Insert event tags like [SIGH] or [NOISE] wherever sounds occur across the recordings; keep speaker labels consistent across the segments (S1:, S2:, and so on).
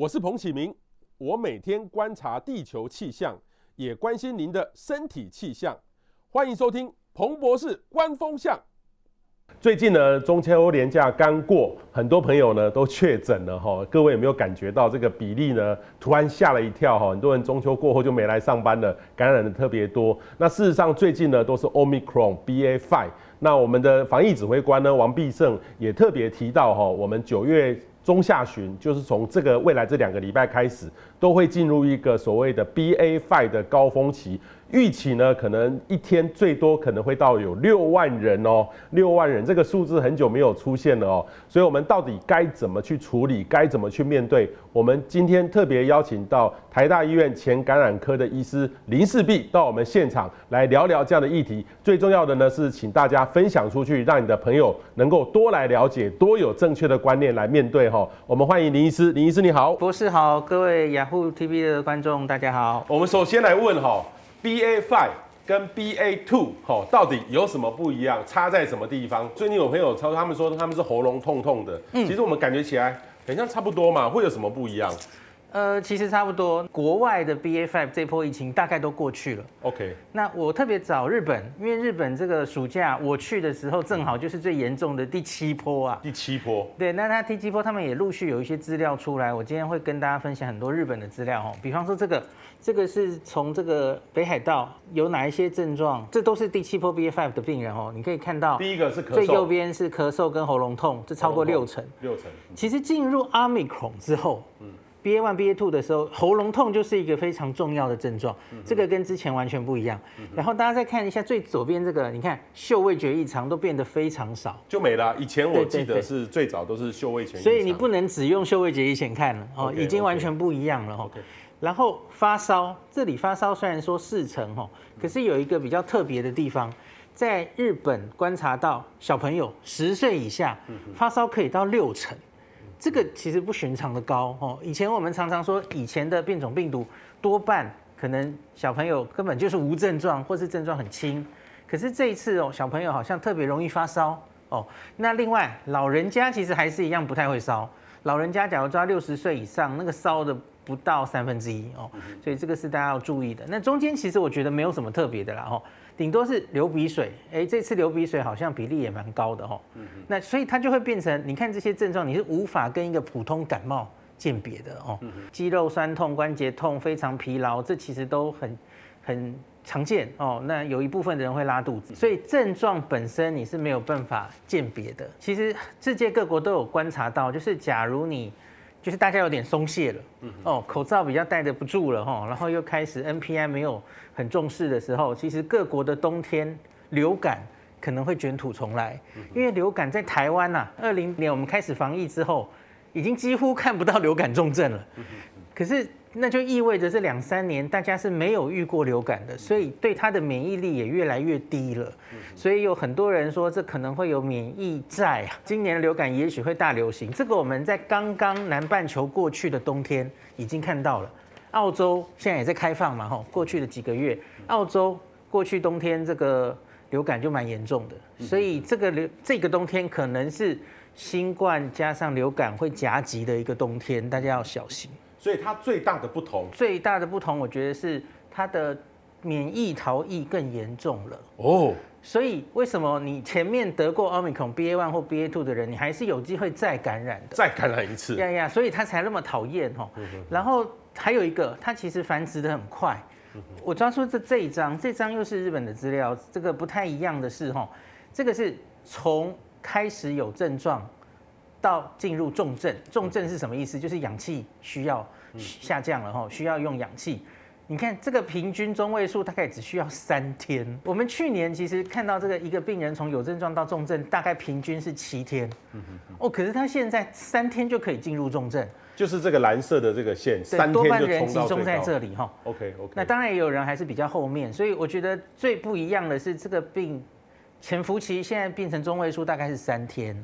S1: 我是彭启明，我每天观察地球气象，也关心您的身体气象。欢迎收听彭博士观风向。最近呢，中秋连假刚过，很多朋友呢都确诊了哈。各位有没有感觉到这个比例呢？突然吓了一跳哈，很多人中秋过后就没来上班了，感染的特别多。那事实上最近呢都是 Omicron BA.5。那我们的防疫指挥官呢王必胜也特别提到哈，我们九月。中下旬就是从这个未来这两个礼拜开始，都会进入一个所谓的 BA Five 的高峰期。预期呢，可能一天最多可能会到有六万人哦，六万人这个数字很久没有出现了哦，所以我们到底该怎么去处理，该怎么去面对？我们今天特别邀请到台大医院前感染科的医师林世璧到我们现场来聊聊这样的议题。最重要的呢是，请大家分享出去，让你的朋友能够多来了解，多有正确的观念来面对哈。我们欢迎林医师，林医师你好，
S2: 博士好，各位雅虎 TV 的观众大家好。
S1: 我们首先来问哈。BA five 跟 BA two 哦，到底有什么不一样？差在什么地方？最近有朋友他们说他们是喉咙痛痛的，嗯，其实我们感觉起来很像差不多嘛，会有什么不一样？
S2: 呃，其实差不多。国外的 BA.5 这波疫情大概都过去了。
S1: OK。
S2: 那我特别找日本，因为日本这个暑假我去的时候，正好就是最严重的第七波啊。
S1: 第七波。
S2: 对，那他第七波他们也陆续有一些资料出来，我今天会跟大家分享很多日本的资料哦。比方说这个，这个是从这个北海道有哪一些症状，这都是第七波 BA.5 的病人哦。你可以看到，
S1: 第一个是咳嗽，
S2: 最右边是咳嗽跟喉咙痛，这超过六成。
S1: 六成。
S2: 其实进入 Omicron 之后，嗯。BA one、BA two 的时候，喉咙痛就是一个非常重要的症状，这个跟之前完全不一样。然后大家再看一下最左边这个，你看嗅味觉异常都变得非常少，
S1: 就没了。以前我记得是最早都是嗅味觉异常，
S2: 所以你不能只用嗅味觉异前看了哦，已经完全不一样了哦。然后发烧，这里发烧虽然说四成哦，可是有一个比较特别的地方，在日本观察到小朋友十岁以下发烧可以到六成。这个其实不寻常的高哦。以前我们常常说，以前的变种病毒多半可能小朋友根本就是无症状，或是症状很轻。可是这一次哦，小朋友好像特别容易发烧哦。那另外老人家其实还是一样不太会烧。老人家假如抓六十岁以上，那个烧的不到三分之一哦。所以这个是大家要注意的。那中间其实我觉得没有什么特别的啦哦。顶多是流鼻水，哎，这次流鼻水好像比例也蛮高的哦。嗯嗯。那所以它就会变成，你看这些症状，你是无法跟一个普通感冒鉴别的哦。嗯。肌肉酸痛、关节痛、非常疲劳，这其实都很很常见哦。那有一部分的人会拉肚子，所以症状本身你是没有办法鉴别的。其实世界各国都有观察到，就是假如你。就是大家有点松懈了，哦，口罩比较戴得不住了哈，然后又开始 NPI 没有很重视的时候，其实各国的冬天流感可能会卷土重来，因为流感在台湾呐，二零年我们开始防疫之后，已经几乎看不到流感重症了，可是。那就意味着这两三年大家是没有遇过流感的，所以对它的免疫力也越来越低了。所以有很多人说这可能会有免疫债啊，今年流感也许会大流行。这个我们在刚刚南半球过去的冬天已经看到了，澳洲现在也在开放嘛，吼，过去的几个月，澳洲过去冬天这个流感就蛮严重的，所以这个流这个冬天可能是新冠加上流感会夹击的一个冬天，大家要小心。
S1: 所以它最大的不同，
S2: 最大的不同，我觉得是它的免疫逃逸更严重了。
S1: 哦，
S2: 所以为什么你前面得过 Omicron BA one 或 BA two 的人，你还是有机会再感染的？
S1: 再感染一次？
S2: 呀呀，所以它才那么讨厌哦。然后还有一个，它其实繁殖的很快。我抓出这这一张，这张又是日本的资料，这个不太一样的是哈，这个是从开始有症状。到进入重症，重症是什么意思？就是氧气需要下降了哈，需要用氧气。你看这个平均中位数大概只需要三天。我们去年其实看到这个一个病人从有症状到重症，大概平均是七天。哦，可是他现在三天就可以进入重症，
S1: 就是这个蓝色的这个线，三天
S2: 多半人集中在这里哈。
S1: OK OK。
S2: 那当然也有人还是比较后面，所以我觉得最不一样的是这个病。潜伏期现在变成中位数大概是三天，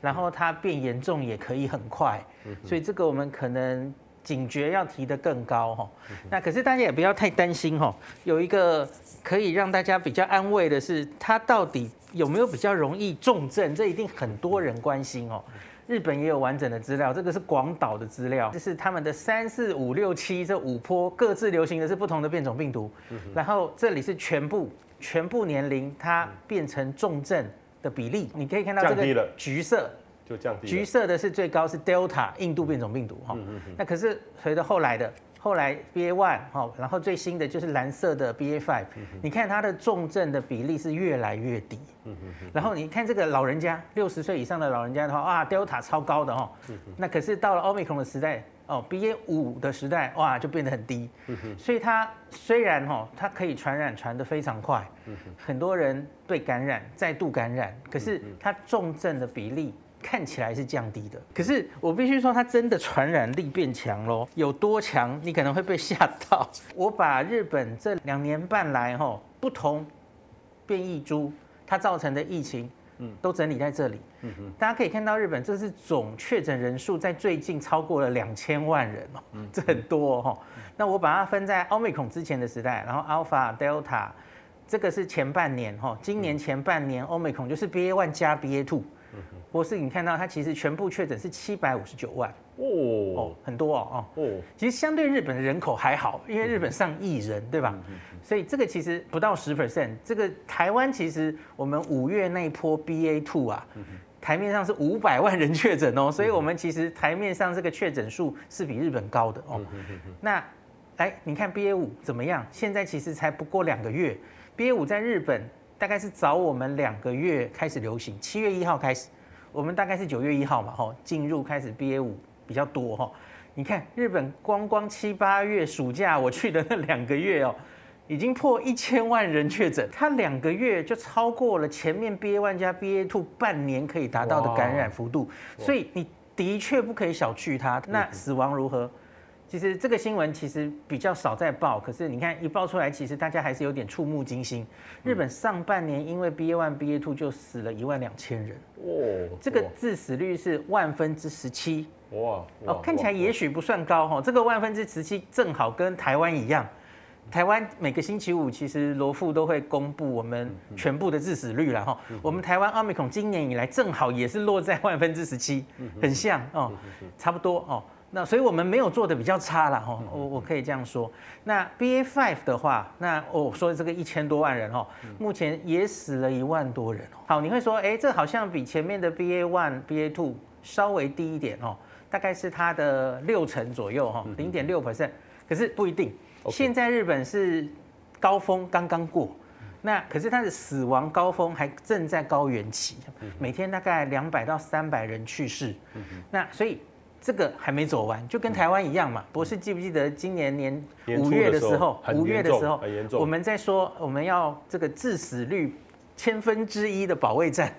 S2: 然后它变严重也可以很快，所以这个我们可能警觉要提得更高哈。那可是大家也不要太担心哈，有一个可以让大家比较安慰的是，它到底有没有比较容易重症？这一定很多人关心哦。日本也有完整的资料，这个是广岛的资料，这是他们的三四五六七这五波各自流行的是不同的变种病毒，然后这里是全部全部年龄它变成重症的比例，你可以看到这个橘色
S1: 就降低，
S2: 橘色的是最高是 Delta 印度变种病毒哈，那可是随着后来的。后来 BA one 哈，然后最新的就是蓝色的 BA five，你看它的重症的比例是越来越低。然后你看这个老人家，六十岁以上的老人家的话，啊，Delta 超高的哈。那可是到了 Omicron 的时代，哦，BA 五的时代，哇，就变得很低。所以它虽然哈，它可以传染传得非常快，很多人被感染，再度感染，可是它重症的比例。看起来是降低的，可是我必须说，它真的传染力变强喽。有多强？你可能会被 [LAUGHS] 吓到。我把日本这两年半来哈不同变异株它造成的疫情，都整理在这里。大家可以看到，日本这是总确诊人数在最近超过了两千万人哦，这很多哦。那我把它分在奥密克戎之前的时代，然后 Alpha、Delta，这个是前半年哈，今年前半年奥密克戎就是 BA one 加 BA two。博士，你看到它其实全部确诊是七百五十九万哦哦，很多哦哦。其实相对日本的人口还好，因为日本上亿人，对吧？所以这个其实不到十 percent。这个台湾其实我们五月那一波 BA two 啊，台面上是五百万人确诊哦，所以我们其实台面上这个确诊数是比日本高的哦。那来你看 BA 五怎么样？现在其实才不过两个月，BA 五在日本大概是早我们两个月开始流行，七月一号开始。我们大概是九月一号嘛，吼，进入开始 BA 五比较多，吼，你看日本光光七八月暑假我去的那两个月哦，已经破一千万人确诊，它两个月就超过了前面 BA one 加 BA two 半年可以达到的感染幅度，所以你的确不可以小觑它。那死亡如何？其实这个新闻其实比较少在报，可是你看一报出来，其实大家还是有点触目惊心。日本上半年因为 BA one、BA two 就死了一万两千人，哇，这个致死率是万分之十七，哇，哦，看起来也许不算高哈，这个万分之十七正好跟台湾一样，台湾每个星期五其实罗富都会公布我们全部的致死率了哈，我们台湾奥密克戎今年以来正好也是落在万分之十七，很像哦，差不多哦。那所以我们没有做的比较差了哈，我我可以这样说。那 BA five 的话，那我说这个一千多万人哦，目前也死了一万多人。好，你会说，哎，这好像比前面的 BA one、BA two 稍微低一点哦，大概是它的六成左右哈，零点六 percent。可是不一定，现在日本是高峰刚刚过，那可是它的死亡高峰还正在高原期，每天大概两百到三百人去世。那所以。这个还没走完，就跟台湾一样嘛。博士记不记得今年年五月的时候，五月的时候，我们在说我们要这个致死率千分之一的保卫战，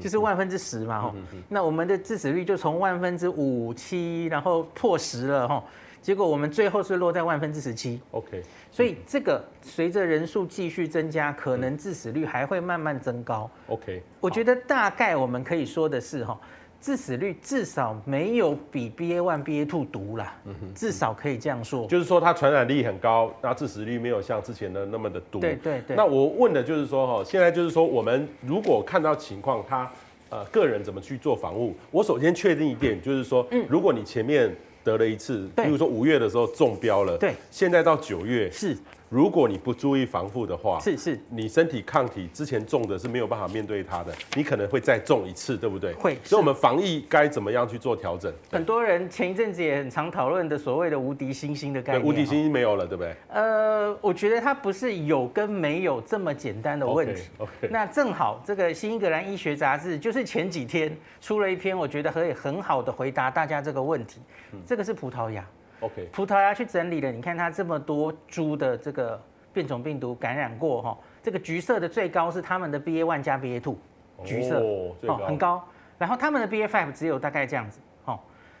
S2: 就是万分之十嘛吼。那我们的致死率就从万分之五七，然后破十了吼。结果我们最后是落在万分之十七。OK，所以这个随着人数继续增加，可能致死率还会慢慢增高。OK，我觉得大概我们可以说的是哈。致死率至少没有比 BA one、BA two 毒啦，至少可以这样说。
S1: 就是说它传染力很高，那致死率没有像之前的那么的毒。
S2: 对对对。
S1: 那我问的就是说哈，现在就是说我们如果看到情况，他呃个人怎么去做防护？我首先确定一点，就是说，如果你前面得了一次，比如说五月的时候中标了，对，现在到九月是。如果你不注意防护的话，是是，你身体抗体之前中的是没有办法面对它的，你可能会再中一次，对不对？会。所以我们防疫该怎么样去做调整？
S2: 很多人前一阵子也很常讨论的所谓的无敌星星的概念。
S1: 无敌星星没有了，对不对？
S2: 呃，我觉得它不是有跟没有这么简单的问题。OK, okay. 那正好这个《新英格兰医学杂志》就是前几天出了一篇，我觉得可以很好的回答大家这个问题。嗯、这个是葡萄牙。OK，葡萄牙去整理了，你看它这么多株的这个变种病毒感染过哈，这个橘色的最高是他们的 BA one 加 BA two，橘色哦，高。很高，然后他们的 BA five 只有大概这样子，哦，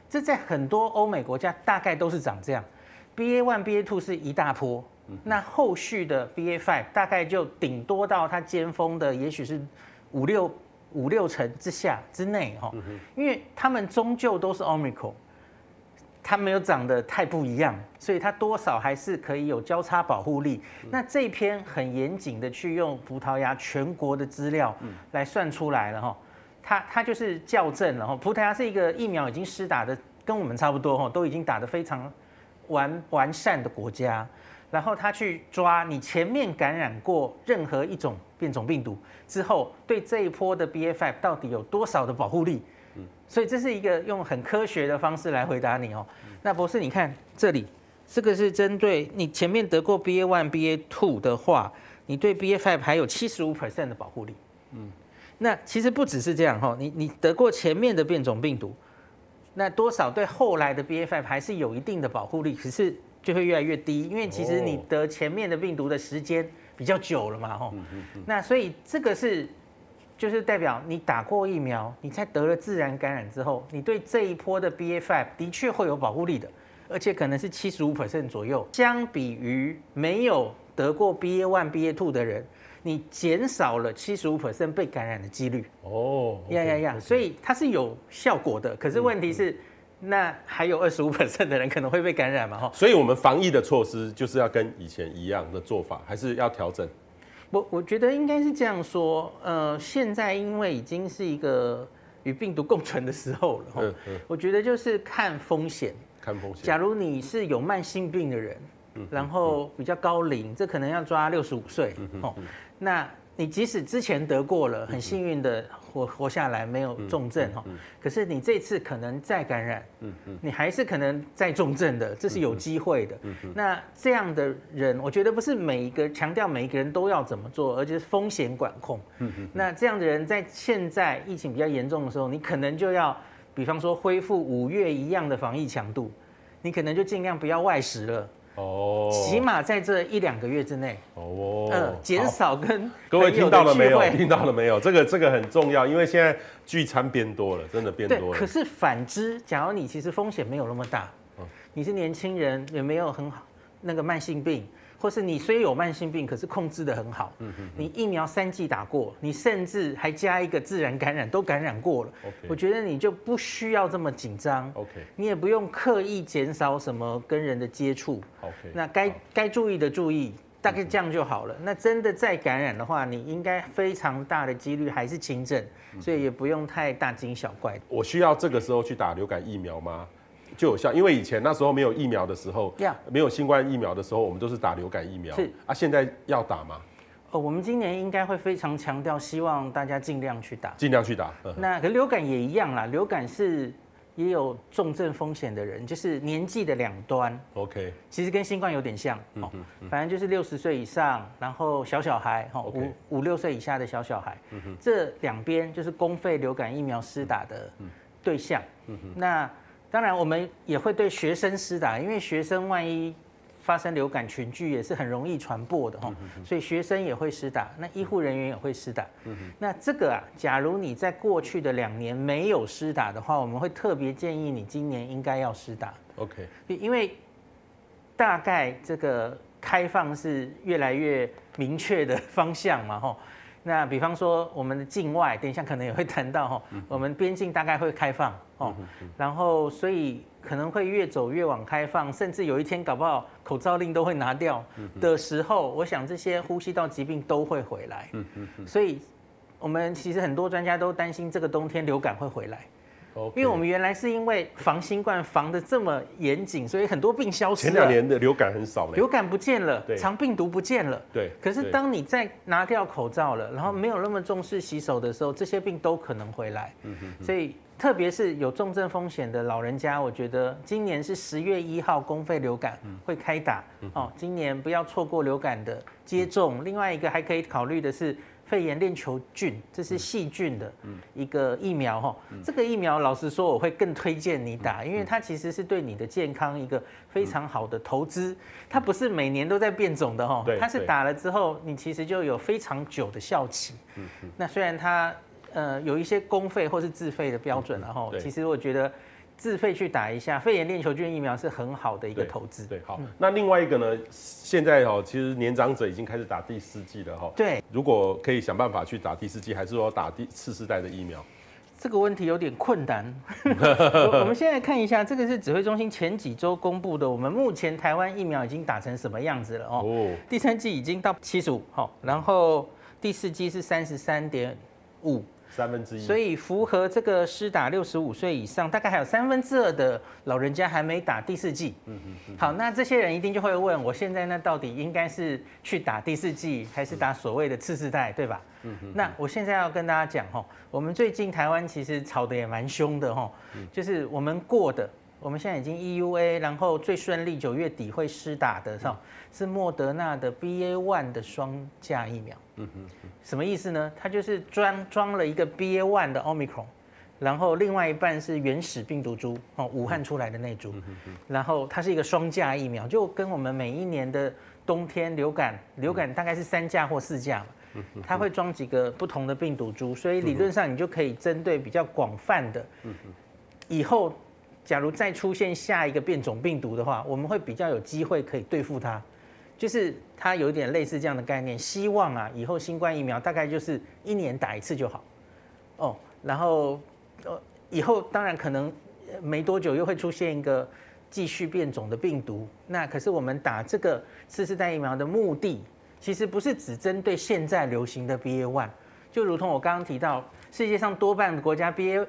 S2: 这在很多欧美国家大概都是长这样，BA one BA two 是一大波，那后续的 BA five 大概就顶多到它尖峰的，也许是五六五六成之下之内哈，因为他们终究都是 Omicron。它没有长得太不一样，所以它多少还是可以有交叉保护力。那这篇很严谨的去用葡萄牙全国的资料来算出来了哈，它它就是校正了哈。葡萄牙是一个疫苗已经施打的跟我们差不多哈，都已经打得非常完完善的国家，然后他去抓你前面感染过任何一种变种病毒之后，对这一波的 BA.5 到底有多少的保护力？所以这是一个用很科学的方式来回答你哦。那博士，你看这里，这个是针对你前面得过 BA one、BA two 的话，你对 BA five 还有七十五 percent 的保护力。嗯，那其实不只是这样哈，你你得过前面的变种病毒，那多少对后来的 BA five 还是有一定的保护力，可是就会越来越低，因为其实你得前面的病毒的时间比较久了嘛哈。那所以这个是。就是代表你打过疫苗，你在得了自然感染之后，你对这一波的 BA.5 的确会有保护力的，而且可能是七十五 percent 左右。相比于没有得过 BA.1、BA.2 的人，你减少了七十五 percent 被感染的几率。哦，呀呀呀，所以它是有效果的。可是问题是，那还有二十五 percent 的人可能会被感染嘛？哈，
S1: 所以我们防疫的措施就是要跟以前一样的做法，还是要调整？
S2: 我我觉得应该是这样说，呃，现在因为已经是一个与病毒共存的时候了，嗯 [LAUGHS] 嗯，我觉得就是看风险，
S1: 看风险。
S2: 假如你是有慢性病的人，嗯，然后比较高龄，这可能要抓六十五岁，哦，那。你即使之前得过了，很幸运的活活下来，没有重症哈。可是你这次可能再感染，你还是可能再重症的，这是有机会的。那这样的人，我觉得不是每一个强调每一个人都要怎么做，而且是风险管控。那这样的人在现在疫情比较严重的时候，你可能就要，比方说恢复五月一样的防疫强度，你可能就尽量不要外食了。哦，起码在这一两个月之内，哦，嗯，减少跟
S1: 各位听到了没有？听到了没有？这个这个很重要，因为现在聚餐变多了，真的变多了。
S2: 可是反之，假如你其实风险没有那么大，你是年轻人，也没有很好那个慢性病。或是你虽有慢性病，可是控制得很好。嗯嗯。你疫苗三剂打过，你甚至还加一个自然感染，都感染过了。OK。我觉得你就不需要这么紧张。OK。你也不用刻意减少什么跟人的接触。OK。那该该注意的注意，大概这样就好了。那真的再感染的话，你应该非常大的几率还是轻症，所以也不用太大惊小怪。
S1: 我需要这个时候去打流感疫苗吗？就有效，因为以前那时候没有疫苗的时候.没有新冠疫苗的时候，我们都是打流感疫苗。是啊，现在要打吗？
S2: 哦，我们今年应该会非常强调，希望大家尽量去打，
S1: 尽量去打。
S2: 那可流感也一样啦，流感是也有重症风险的人，就是年纪的两端。OK，其实跟新冠有点像哦，嗯嗯、反正就是六十岁以上，然后小小孩哈，五五六岁以下的小小孩，这两边就是公费流感疫苗施打的对象。那当然，我们也会对学生施打，因为学生万一发生流感群聚也是很容易传播的哈，所以学生也会施打，那医护人员也会施打。那这个啊，假如你在过去的两年没有施打的话，我们会特别建议你今年应该要施打。OK，因为大概这个开放是越来越明确的方向嘛哈。那比方说我们的境外，等一下可能也会谈到哈，我们边境大概会开放哦，然后所以可能会越走越往开放，甚至有一天搞不好口罩令都会拿掉的时候，我想这些呼吸道疾病都会回来，所以我们其实很多专家都担心这个冬天流感会回来。因为我们原来是因为防新冠防的这么严谨，所以很多病消失了。
S1: 前两年的流感很少了，
S2: 流感不见了，对长病毒不见了。对。可是当你再拿掉口罩了，然后没有那么重视洗手的时候，这些病都可能回来。嗯哼哼。所以特别是有重症风险的老人家，我觉得今年是十月一号公费流感会开打。嗯、哦，今年不要错过流感的接种。嗯、另外一个还可以考虑的是。肺炎链球菌，这是细菌的一个疫苗哈。这个疫苗老实说，我会更推荐你打，因为它其实是对你的健康一个非常好的投资。它不是每年都在变种的哈，它是打了之后，你其实就有非常久的效期。那虽然它呃有一些公费或是自费的标准，然后其实我觉得。自费去打一下肺炎链球菌疫苗是很好的一个投资。
S1: 对，好。嗯、那另外一个呢？现在哦，其实年长者已经开始打第四季了哈。
S2: 对。
S1: 如果可以想办法去打第四季，还是说打第次世代的疫苗？
S2: 这个问题有点困难。[LAUGHS] 我们现在看一下，这个是指挥中心前几周公布的，我们目前台湾疫苗已经打成什么样子了哦？哦。第三季已经到七十五，好，然后第四季是三十三点五。
S1: 三分之一。
S2: 所以符合这个施打六十五岁以上，大概还有三分之二的老人家还没打第四剂。嗯嗯。好，那这些人一定就会问，我现在那到底应该是去打第四剂，还是打所谓的次世代，对吧？嗯嗯。那我现在要跟大家讲哈，我们最近台湾其实吵得也蛮凶的哈，就是我们过的。我们现在已经 EUA，然后最顺利九月底会施打的，是是莫德纳的 BA one 的双价疫苗。嗯哼，什么意思呢？它就是装装了一个 BA one 的 Omicron，然后另外一半是原始病毒株哦，武汉出来的那株。然后它是一个双价疫苗，就跟我们每一年的冬天流感，流感大概是三价或四价嘛。它会装几个不同的病毒株，所以理论上你就可以针对比较广泛的，以后。假如再出现下一个变种病毒的话，我们会比较有机会可以对付它，就是它有点类似这样的概念。希望啊，以后新冠疫苗大概就是一年打一次就好，哦，然后呃，以后当然可能没多久又会出现一个继续变种的病毒。那可是我们打这个次世代疫苗的目的，其实不是只针对现在流行的 BA.1，就如同我刚刚提到，世界上多半国家 BA。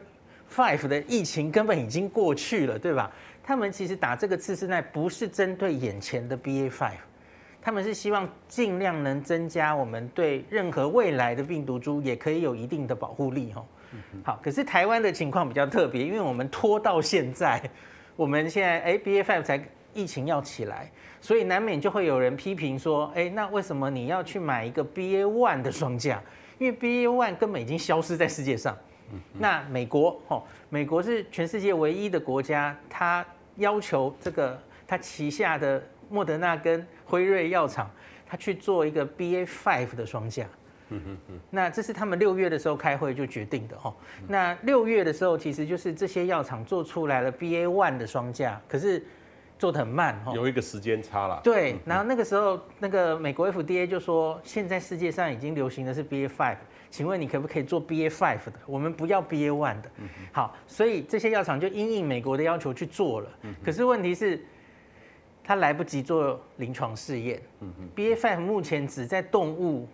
S2: Five 的疫情根本已经过去了，对吧？他们其实打这个次世代不是针对眼前的 BA five，他们是希望尽量能增加我们对任何未来的病毒株也可以有一定的保护力，哦。好，可是台湾的情况比较特别，因为我们拖到现在，我们现在哎 BA five 才疫情要起来，所以难免就会有人批评说，哎，那为什么你要去买一个 BA one 的双价？因为 BA one 根本已经消失在世界上。那美国哦，美国是全世界唯一的国家，它要求这个它旗下的莫德纳跟辉瑞药厂，它去做一个 BA five 的双价。嗯嗯嗯。那这是他们六月的时候开会就决定的哦。那六月的时候，其实就是这些药厂做出来了 BA one 的双价，可是做的很慢哦。
S1: 有一个时间差了。
S2: 对，然后那个时候那个美国 FDA 就说，现在世界上已经流行的是 BA five。请问你可不可以做 BA five 的？我们不要 BA one 的。好，所以这些药厂就因应美国的要求去做了。可是问题是，他来不及做临床试验。BA five 目前只在动物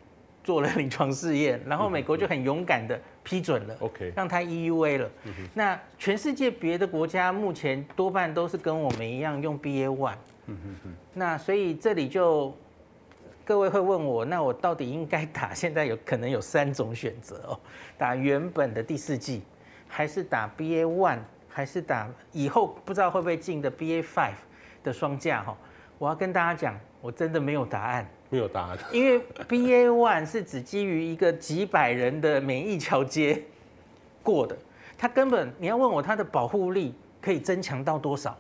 S2: 做了临床试验，然后美国就很勇敢的批准了，OK，让它 EUA 了。那全世界别的国家目前多半都是跟我们一样用 BA one。那所以这里就。各位会问我，那我到底应该打？现在有可能有三种选择哦，打原本的第四季，还是打 BA one，还是打以后不知道会不会进的 BA five 的双价哈？我要跟大家讲，我真的没有答案，
S1: 没有答案，
S2: 因为 BA one 是只基于一个几百人的免疫桥接过的，它根本你要问我它的保护力可以增强到多少，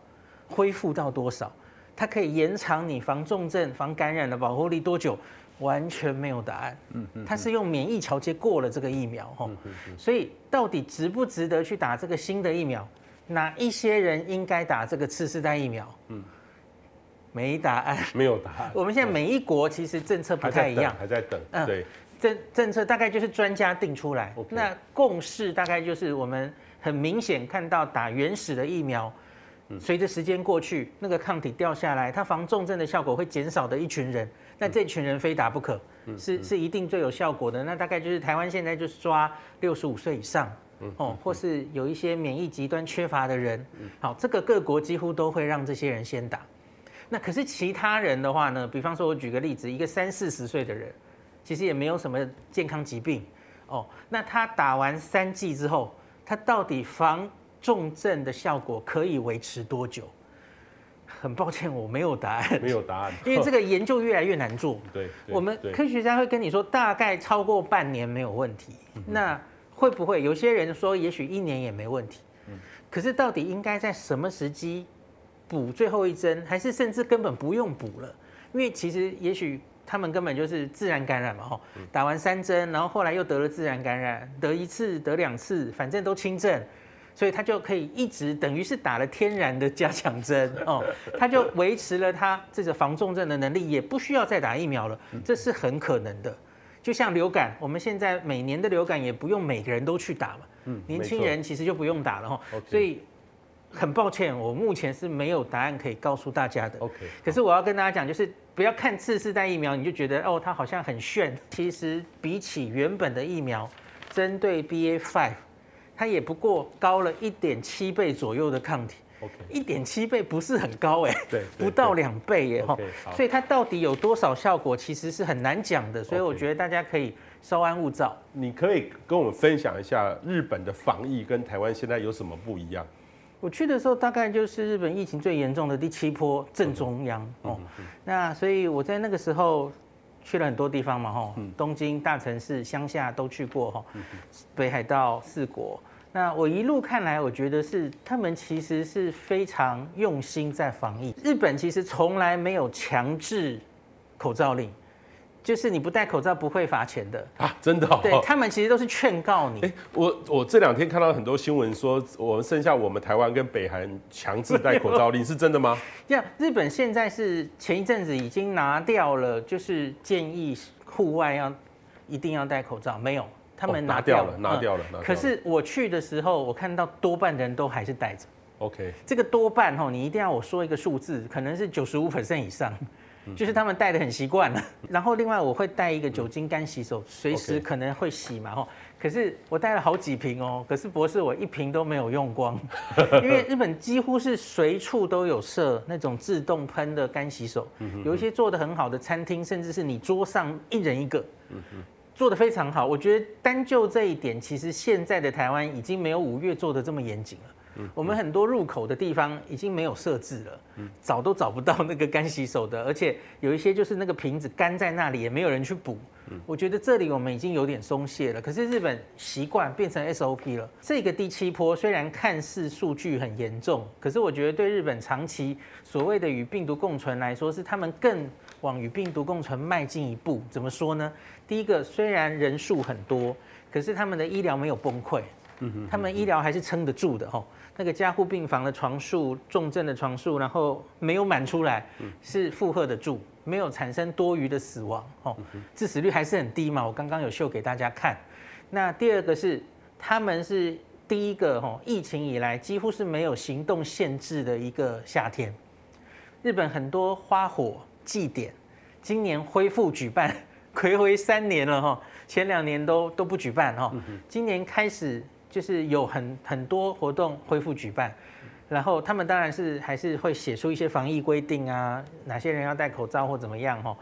S2: 恢复到多少？它可以延长你防重症、防感染的保护力多久？完全没有答案。嗯嗯，它是用免疫桥接过了这个疫苗，哈。所以到底值不值得去打这个新的疫苗？哪一些人应该打这个次世代疫苗？嗯，没答案。[LAUGHS]
S1: 没有答案。
S2: 我们现在每一国其实政策不太一样，
S1: 还在等。嗯，对。
S2: 政政策大概就是专家定出来。那共识大概就是我们很明显看到打原始的疫苗。随着时间过去，那个抗体掉下来，它防重症的效果会减少的一群人，那这群人非打不可，是是一定最有效果的。那大概就是台湾现在就是抓六十五岁以上，哦，或是有一些免疫极端缺乏的人，好，这个各国几乎都会让这些人先打。那可是其他人的话呢？比方说，我举个例子，一个三四十岁的人，其实也没有什么健康疾病，哦，那他打完三剂之后，他到底防重症的效果可以维持多久？很抱歉，我没有答案。
S1: 没有答案，[LAUGHS]
S2: 因为这个研究越来越难做。[LAUGHS]
S1: 对，
S2: 我们科学家会跟你说，大概超过半年没有问题。那会不会有些人说，也许一年也没问题？可是到底应该在什么时机补最后一针，还是甚至根本不用补了？因为其实也许他们根本就是自然感染嘛，吼，打完三针，然后后来又得了自然感染，得一次得两次，反正都轻症。所以他就可以一直等于是打了天然的加强针哦，[LAUGHS] 他就维持了他这个防重症的能力，也不需要再打疫苗了，这是很可能的。就像流感，我们现在每年的流感也不用每个人都去打嘛，嗯，年轻人其实就不用打了哈。所以很抱歉，我目前是没有答案可以告诉大家的。OK，可是我要跟大家讲，就是不要看次世代疫苗你就觉得哦，它好像很炫，其实比起原本的疫苗。针对 BA.5，它也不过高了一点七倍左右的抗体。OK，一点七倍不是很高哎，[LAUGHS]
S1: 对，
S2: 不到两倍耶所以它到底有多少效果，其实是很难讲的。所以我觉得大家可以稍安勿躁。
S1: 你可以跟我们分享一下日本的防疫跟台湾现在有什么不一样？
S2: 我去的时候大概就是日本疫情最严重的第七波正中央哦。那所以我在那个时候去了很多地方嘛哈，东京大城市、乡下都去过哈，北海道四国。那我一路看来，我觉得是他们其实是非常用心在防疫。日本其实从来没有强制口罩令，就是你不戴口罩不会罚钱的
S1: 啊，真的、哦。
S2: 对，他们其实都是劝告你。
S1: 哎，我我这两天看到很多新闻说，我们剩下我们台湾跟北韩强制戴口罩令，是真的吗？[LAUGHS]
S2: 这样，日本现在是前一阵子已经拿掉了，就是建议户外要一定要戴口罩，没有。他们拿掉了，
S1: 拿掉了。
S2: 可是我去的时候，我看到多半的人都还是戴着。
S1: OK，
S2: 这个多半哈，你一定要我说一个数字，可能是九十五 percent 以上，就是他们戴的很习惯了。然后另外我会带一个酒精干洗手，随时可能会洗嘛哈。可是我带了好几瓶哦，可是博士我一瓶都没有用光，[LAUGHS] 因为日本几乎是随处都有设那种自动喷的干洗手，有一些做的很好的餐厅，甚至是你桌上一人一个。做的非常好，我觉得单就这一点，其实现在的台湾已经没有五月做的这么严谨了。我们很多入口的地方已经没有设置了，找都找不到那个干洗手的，而且有一些就是那个瓶子干在那里，也没有人去补。我觉得这里我们已经有点松懈了。可是日本习惯变成 SOP 了。这个第七波虽然看似数据很严重，可是我觉得对日本长期所谓的与病毒共存来说，是他们更往与病毒共存迈进一步。怎么说呢？第一个，虽然人数很多，可是他们的医疗没有崩溃，他们医疗还是撑得住的吼。那个加护病房的床数、重症的床数，然后没有满出来，是负荷得住，没有产生多余的死亡吼，致死率还是很低嘛。我刚刚有秀给大家看。那第二个是，他们是第一个吼，疫情以来几乎是没有行动限制的一个夏天。日本很多花火祭典，今年恢复举办。[LAUGHS] 睽违三年了哈，前两年都都不举办哈，今年开始就是有很很多活动恢复举办，然后他们当然是还是会写出一些防疫规定啊，哪些人要戴口罩或怎么样哦，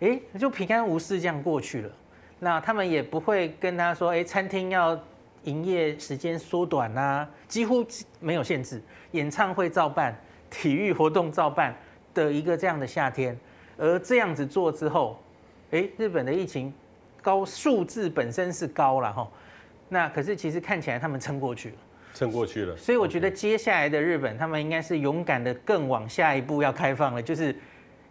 S2: 哎，就平安无事这样过去了。那他们也不会跟他说，哎，餐厅要营业时间缩短啊，几乎没有限制，演唱会照办，体育活动照办的一个这样的夏天，而这样子做之后。哎，日本的疫情高数字本身是高了哈，那可是其实看起来他们撑过去了，
S1: 撑过去了。
S2: 所以我觉得接下来的日本，他们应该是勇敢的更往下一步要开放了，就是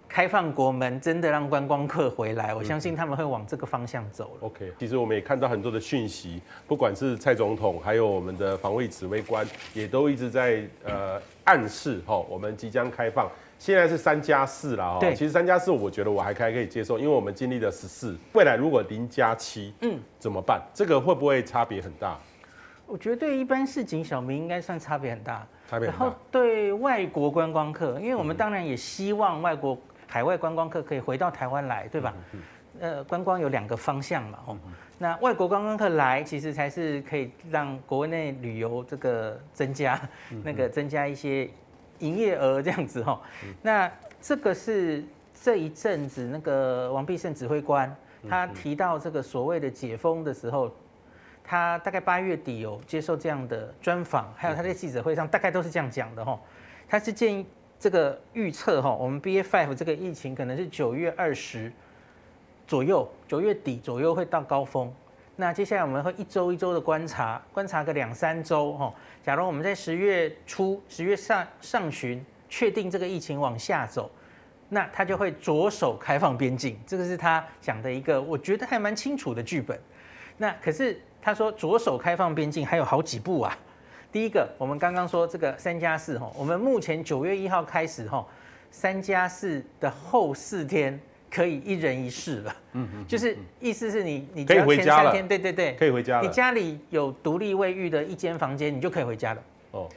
S2: 开放国门，真的让观光客回来。我相信他们会往这个方向走了。
S1: OK，其实我们也看到很多的讯息，不管是蔡总统，还有我们的防卫指挥官，也都一直在呃暗示哈，我们即将开放。现在是三加四了哦，其实三加四我觉得我还可以可以接受，因为我们经历了十四，未来如果零加七，嗯，怎么办？这个会不会差别很大？
S2: 我觉得对一般市井小民应该算差别很大，
S1: 差别很大。
S2: 然后对外国观光客，因为我们当然也希望外国海外观光客可以回到台湾来，对吧？嗯呃，观光有两个方向嘛，哦，那外国观光客来，其实才是可以让国内旅游这个增加，那个增加一些。营业额这样子哈，那这个是这一阵子那个王必胜指挥官他提到这个所谓的解封的时候，他大概八月底有接受这样的专访，还有他在记者会上大概都是这样讲的哈，他是建议这个预测哈，我们 BA.5 这个疫情可能是九月二十左右，九月底左右会到高峰。那接下来我们会一周一周的观察，观察个两三周哦。假如我们在十月初、十月上上旬确定这个疫情往下走，那他就会着手开放边境。这个是他讲的一个，我觉得还蛮清楚的剧本。那可是他说着手开放边境还有好几步啊。第一个，我们刚刚说这个三加四哈，我们目前九月一号开始哈，三加四的后四天。可以一人一室了，嗯嗯，就是意思是你你只要前三天，对对对，
S1: 可以回家了。
S2: 你家里有独立卫浴的一间房间，你就可以回家了。哦，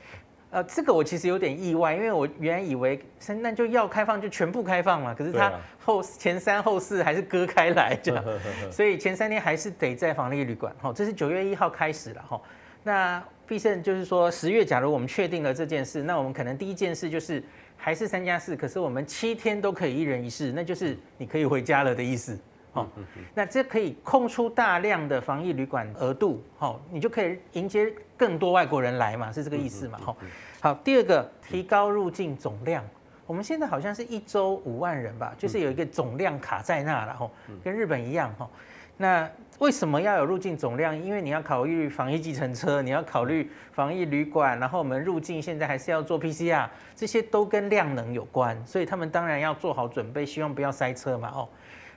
S2: 呃，这个我其实有点意外，因为我原来以为那就要开放就全部开放嘛，可是它后前三后四还是割开来这样，所以前三天还是得在防疫旅馆。哈，这是九月一号开始了哈。那必胜就是说十月，假如我们确定了这件事，那我们可能第一件事就是还是三加四，可是我们七天都可以一人一室，那就是你可以回家了的意思。哦，那这可以空出大量的防疫旅馆额度，哦，你就可以迎接更多外国人来嘛，是这个意思嘛？好，好，第二个提高入境总量，我们现在好像是一周五万人吧，就是有一个总量卡在那了，吼，跟日本一样，吼。那为什么要有入境总量？因为你要考虑防疫计程车，你要考虑防疫旅馆，然后我们入境现在还是要做 PCR，这些都跟量能有关，所以他们当然要做好准备，希望不要塞车嘛，哦。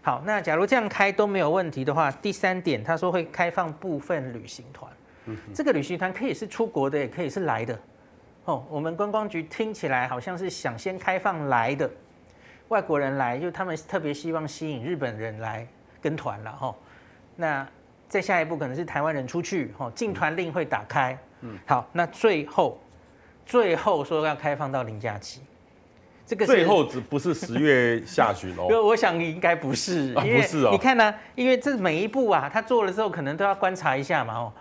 S2: 好，那假如这样开都没有问题的话，第三点他说会开放部分旅行团，这个旅行团可以是出国的，也可以是来的。哦，我们观光局听起来好像是想先开放来的外国人来，就他们特别希望吸引日本人来跟团了哈。那再下一步可能是台湾人出去，哈，进团令会打开。嗯，好，那最后最后说要开放到零假期。这个
S1: 最后只不是十月下旬哦，
S2: 因 [LAUGHS] 为我想你应该不是，因为你看呢，因为这每一步啊，他做了之后可能都要观察一下嘛哦，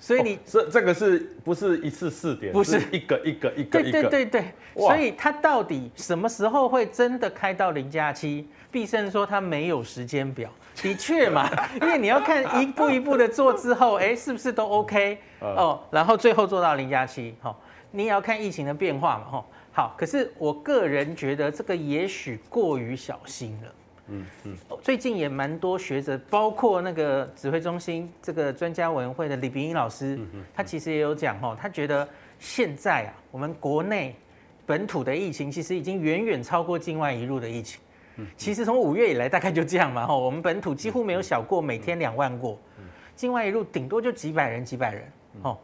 S2: 所以你
S1: 这这个是不是一次试点？
S2: 不是。
S1: 一个一个一个一个，
S2: 对对对对，所以他到底什么时候会真的开到零假期？必胜说他没有时间表，的确嘛，[LAUGHS] 因为你要看一步一步的做之后，哎，是不是都 OK 哦？然后最后做到零加七，哈，你也要看疫情的变化嘛，哈。好，可是我个人觉得这个也许过于小心了。嗯嗯，最近也蛮多学者，包括那个指挥中心这个专家委员会的李炳英老师，他其实也有讲哦，他觉得现在啊，我们国内本土的疫情其实已经远远超过境外移入的疫情。其实从五月以来大概就这样嘛哈，我们本土几乎没有小过每天两万过，境外一路顶多就几百人几百人。哦，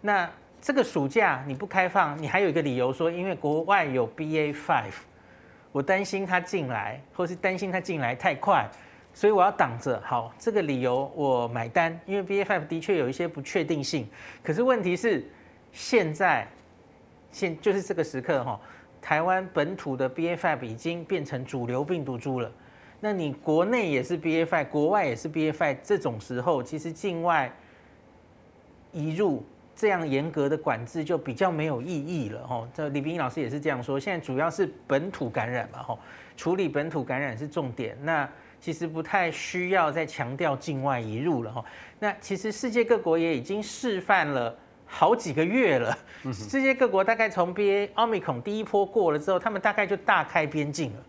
S2: 那。这个暑假你不开放，你还有一个理由说，因为国外有 BA five，我担心他进来，或是担心他进来太快，所以我要挡着。好，这个理由我买单，因为 BA five 的确有一些不确定性。可是问题是，现在现就是这个时刻哈，台湾本土的 BA five 已经变成主流病毒株了。那你国内也是 BA five，国外也是 BA five，这种时候其实境外移入。这样严格的管制就比较没有意义了哈。这李秉颖老师也是这样说。现在主要是本土感染嘛哈，处理本土感染是重点。那其实不太需要再强调境外移入了哈。那其实世界各国也已经示范了好几个月了。世界各国大概从 BA Omicron 第一波过了之后，他们大概就大开边境了。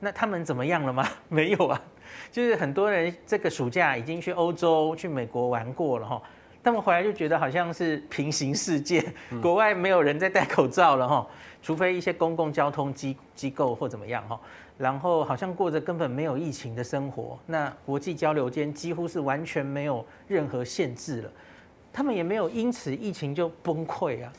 S2: 那他们怎么样了吗？[LAUGHS] 没有啊，就是很多人这个暑假已经去欧洲、去美国玩过了哈。他们回来就觉得好像是平行世界，国外没有人在戴口罩了哈，除非一些公共交通机机构或怎么样哈，然后好像过着根本没有疫情的生活，那国际交流间几乎是完全没有任何限制了，他们也没有因此疫情就崩溃啊，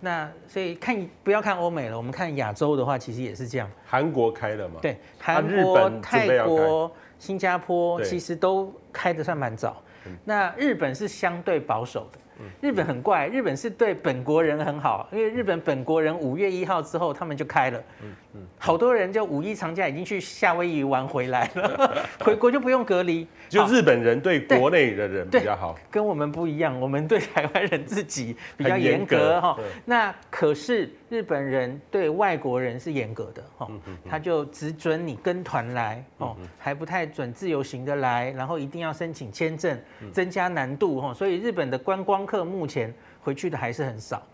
S2: 那所以看不要看欧美了，我们看亚洲的话，其实也是这样。
S1: 韩国开了嘛？
S2: 对，韩国、泰国、新加坡其实都开的算蛮早。那日本是相对保守的。日本很怪，日本是对本国人很好，因为日本本国人五月一号之后他们就开了，好多人就五一长假已经去夏威夷玩回来了，[LAUGHS] 回国就不用隔离。
S1: 就日本人对国内的人比较好，
S2: 跟我们不一样，我们对台湾人自己比较严格哈。那可是日本人对外国人是严格的哈，他就只准你跟团来哦，还不太准自由行的来，然后一定要申请签证，增加难度哈。所以日本的观光客目前回去的还是很少，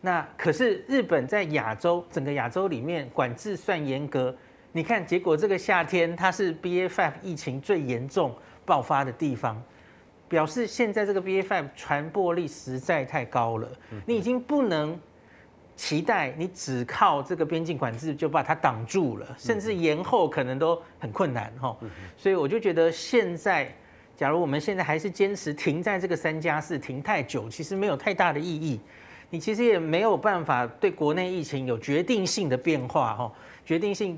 S2: 那可是日本在亚洲整个亚洲里面管制算严格，你看结果这个夏天它是 BA.5 疫情最严重爆发的地方，表示现在这个 BA.5 传播力实在太高了，你已经不能期待你只靠这个边境管制就把它挡住了，甚至延后可能都很困难哈，所以我就觉得现在。假如我们现在还是坚持停在这个三加四停太久，其实没有太大的意义。你其实也没有办法对国内疫情有决定性的变化哈，决定性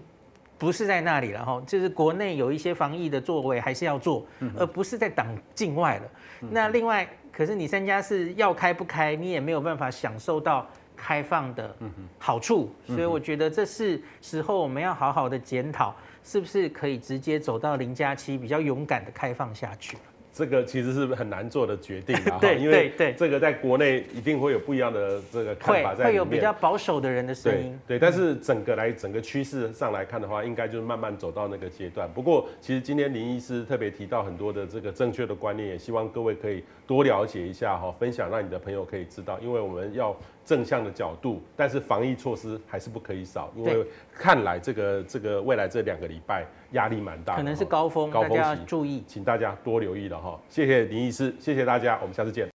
S2: 不是在那里了哈，就是国内有一些防疫的作为还是要做，而不是在挡境外了。那另外，可是你三加四要开不开，你也没有办法享受到开放的好处，所以我觉得这是时候我们要好好的检讨，是不是可以直接走到零加七，比较勇敢的开放下去。
S1: 这个其实是很难做的决定啊，[LAUGHS]
S2: 对，
S1: 因为对这个在国内一定会有不一样的这个看法在，
S2: 会，会有比较保守的人的声音。
S1: 对，对，但是整个来整个趋势上来看的话，应该就是慢慢走到那个阶段。不过，其实今天林医师特别提到很多的这个正确的观念，也希望各位可以多了解一下哈，分享让你的朋友可以知道，因为我们要。正向的角度，但是防疫措施还是不可以少，因为看来这个这个未来这两个礼拜压力蛮大的，
S2: 可能是高峰，高峰期，大家要注意，
S1: 请大家多留意了哈。谢谢林医师，谢谢大家，我们下次见。